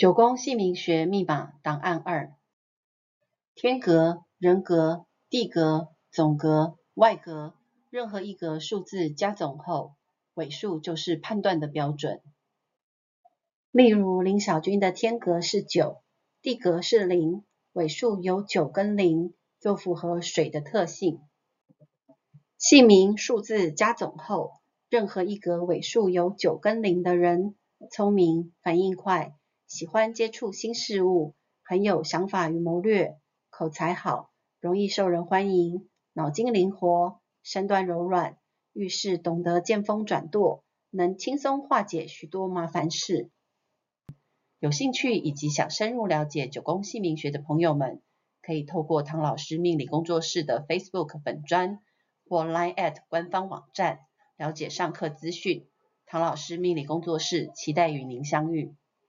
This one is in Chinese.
九宫姓名学密码档案二：天格、人格、地格、总格、外格，任何一格数字加总后，尾数就是判断的标准。例如林小军的天格是九，地格是零，尾数有九跟零，就符合水的特性。姓名数字加总后，任何一格尾数有九跟零的人，聪明、反应快。喜欢接触新事物，很有想法与谋略，口才好，容易受人欢迎，脑筋灵活，身段柔软，遇事懂得见风转舵，能轻松化解许多麻烦事。有兴趣以及想深入了解九宫姓名学的朋友们，可以透过唐老师命理工作室的 Facebook 粉专或 Line@ at 官方网站了解上课资讯。唐老师命理工作室期待与您相遇。